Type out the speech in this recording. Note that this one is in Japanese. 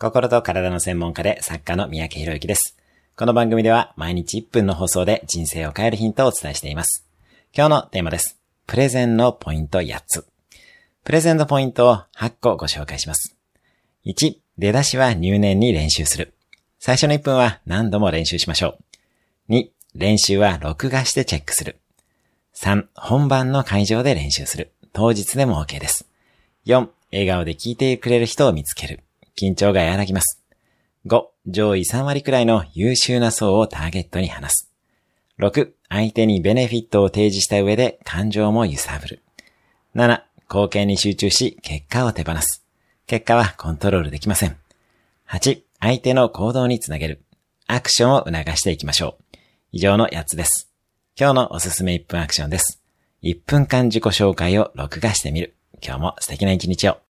心と体の専門家で作家の三宅博之です。この番組では毎日1分の放送で人生を変えるヒントをお伝えしています。今日のテーマです。プレゼンのポイント8つ。プレゼンのポイントを8個ご紹介します。1、出だしは入念に練習する。最初の1分は何度も練習しましょう。2、練習は録画してチェックする。3、本番の会場で練習する。当日でも OK です。4、笑顔で聞いてくれる人を見つける。緊張が和らぎます。5、上位3割くらいの優秀な層をターゲットに話す。6、相手にベネフィットを提示した上で感情も揺さぶる。7、貢献に集中し結果を手放す。結果はコントロールできません。8、相手の行動につなげる。アクションを促していきましょう。以上の8つです。今日のおすすめ1分アクションです。1分間自己紹介を録画してみる。今日も素敵な一日を。